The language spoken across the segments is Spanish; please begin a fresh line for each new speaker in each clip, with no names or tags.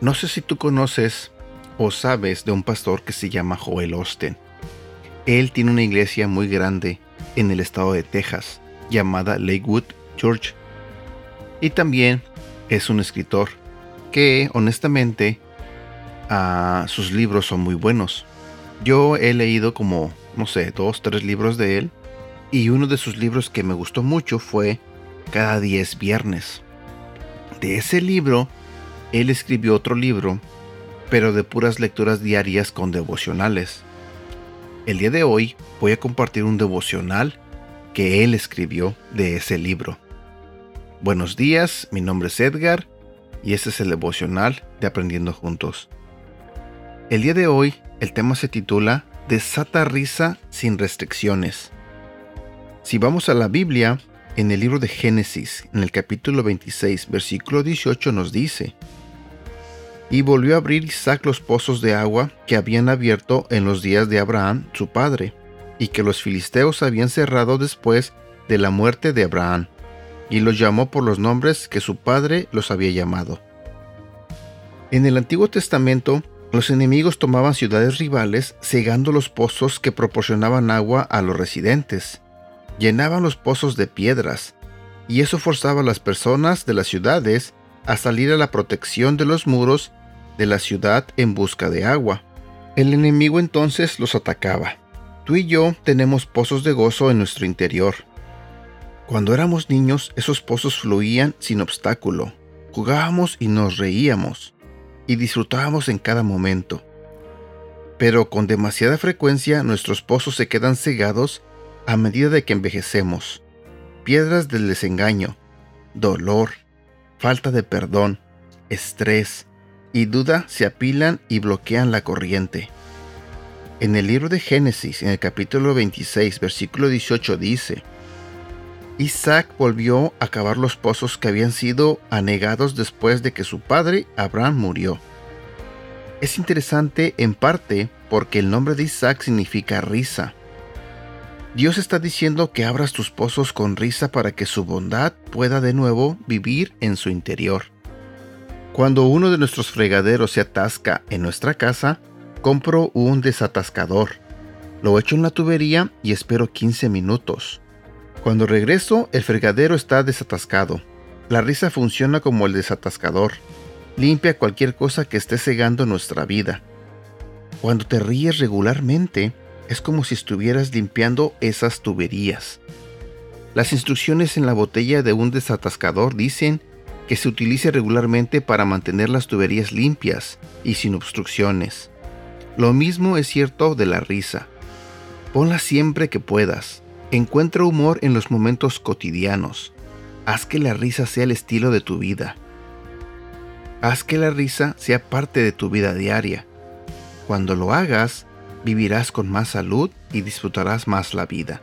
No sé si tú conoces o sabes de un pastor que se llama Joel Osten. Él tiene una iglesia muy grande en el estado de Texas llamada Lakewood Church. Y también es un escritor que honestamente ah, sus libros son muy buenos. Yo he leído como, no sé, dos, tres libros de él. Y uno de sus libros que me gustó mucho fue Cada 10 viernes. De ese libro él escribió otro libro, pero de puras lecturas diarias con devocionales. El día de hoy voy a compartir un devocional que él escribió de ese libro. Buenos días, mi nombre es Edgar y este es el devocional de Aprendiendo Juntos. El día de hoy el tema se titula Desata risa sin restricciones. Si vamos a la Biblia, en el libro de Génesis, en el capítulo 26, versículo 18 nos dice, y volvió a abrir Isaac los pozos de agua que habían abierto en los días de Abraham, su padre, y que los filisteos habían cerrado después de la muerte de Abraham, y los llamó por los nombres que su padre los había llamado. En el Antiguo Testamento, los enemigos tomaban ciudades rivales cegando los pozos que proporcionaban agua a los residentes. Llenaban los pozos de piedras, y eso forzaba a las personas de las ciudades a salir a la protección de los muros de la ciudad en busca de agua. El enemigo entonces los atacaba. Tú y yo tenemos pozos de gozo en nuestro interior. Cuando éramos niños, esos pozos fluían sin obstáculo. Jugábamos y nos reíamos, y disfrutábamos en cada momento. Pero con demasiada frecuencia nuestros pozos se quedan cegados a medida de que envejecemos. Piedras del desengaño, dolor, falta de perdón, estrés, y duda se apilan y bloquean la corriente. En el libro de Génesis, en el capítulo 26, versículo 18 dice, Isaac volvió a cavar los pozos que habían sido anegados después de que su padre Abraham murió. Es interesante en parte porque el nombre de Isaac significa risa. Dios está diciendo que abras tus pozos con risa para que su bondad pueda de nuevo vivir en su interior. Cuando uno de nuestros fregaderos se atasca en nuestra casa, compro un desatascador. Lo echo en la tubería y espero 15 minutos. Cuando regreso, el fregadero está desatascado. La risa funciona como el desatascador. Limpia cualquier cosa que esté cegando nuestra vida. Cuando te ríes regularmente, es como si estuvieras limpiando esas tuberías. Las instrucciones en la botella de un desatascador dicen que se utilice regularmente para mantener las tuberías limpias y sin obstrucciones. Lo mismo es cierto de la risa. Ponla siempre que puedas. Encuentra humor en los momentos cotidianos. Haz que la risa sea el estilo de tu vida. Haz que la risa sea parte de tu vida diaria. Cuando lo hagas, vivirás con más salud y disfrutarás más la vida.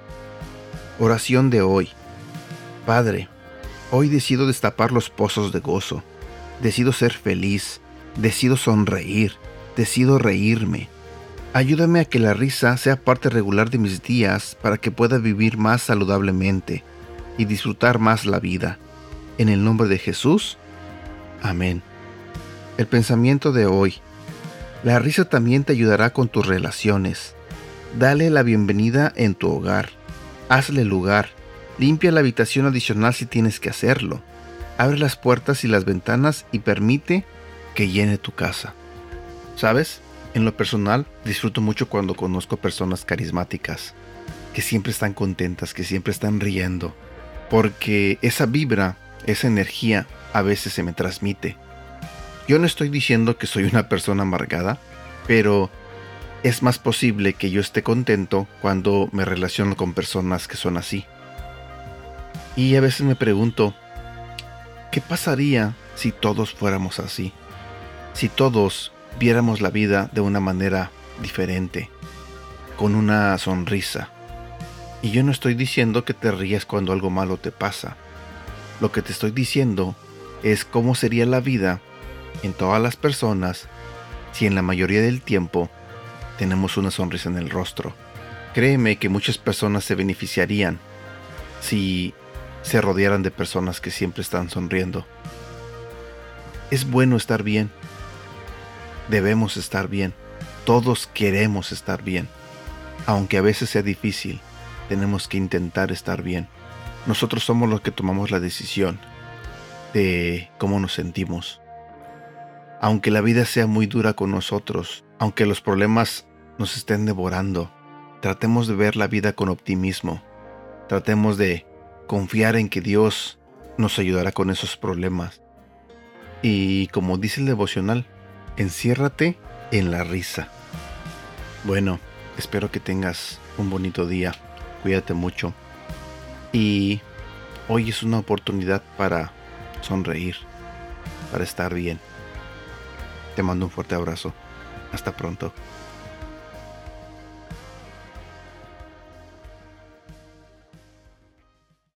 Oración de hoy. Padre, Hoy decido destapar los pozos de gozo. Decido ser feliz. Decido sonreír. Decido reírme. Ayúdame a que la risa sea parte regular de mis días para que pueda vivir más saludablemente y disfrutar más la vida. En el nombre de Jesús. Amén. El pensamiento de hoy. La risa también te ayudará con tus relaciones. Dale la bienvenida en tu hogar. Hazle lugar Limpia la habitación adicional si tienes que hacerlo. Abre las puertas y las ventanas y permite que llene tu casa. ¿Sabes? En lo personal, disfruto mucho cuando conozco personas carismáticas, que siempre están contentas, que siempre están riendo, porque esa vibra, esa energía a veces se me transmite. Yo no estoy diciendo que soy una persona amargada, pero es más posible que yo esté contento cuando me relaciono con personas que son así. Y a veces me pregunto, ¿qué pasaría si todos fuéramos así? Si todos viéramos la vida de una manera diferente, con una sonrisa. Y yo no estoy diciendo que te rías cuando algo malo te pasa. Lo que te estoy diciendo es cómo sería la vida en todas las personas si en la mayoría del tiempo tenemos una sonrisa en el rostro. Créeme que muchas personas se beneficiarían si se rodearan de personas que siempre están sonriendo. Es bueno estar bien, debemos estar bien. Todos queremos estar bien. Aunque a veces sea difícil, tenemos que intentar estar bien. Nosotros somos los que tomamos la decisión de cómo nos sentimos. Aunque la vida sea muy dura con nosotros, aunque los problemas nos estén devorando, tratemos de ver la vida con optimismo. Tratemos de confiar en que Dios nos ayudará con esos problemas. Y como dice el devocional, enciérrate en la risa. Bueno, espero que tengas un bonito día. Cuídate mucho. Y hoy es una oportunidad para sonreír, para estar bien. Te mando un fuerte abrazo. Hasta pronto.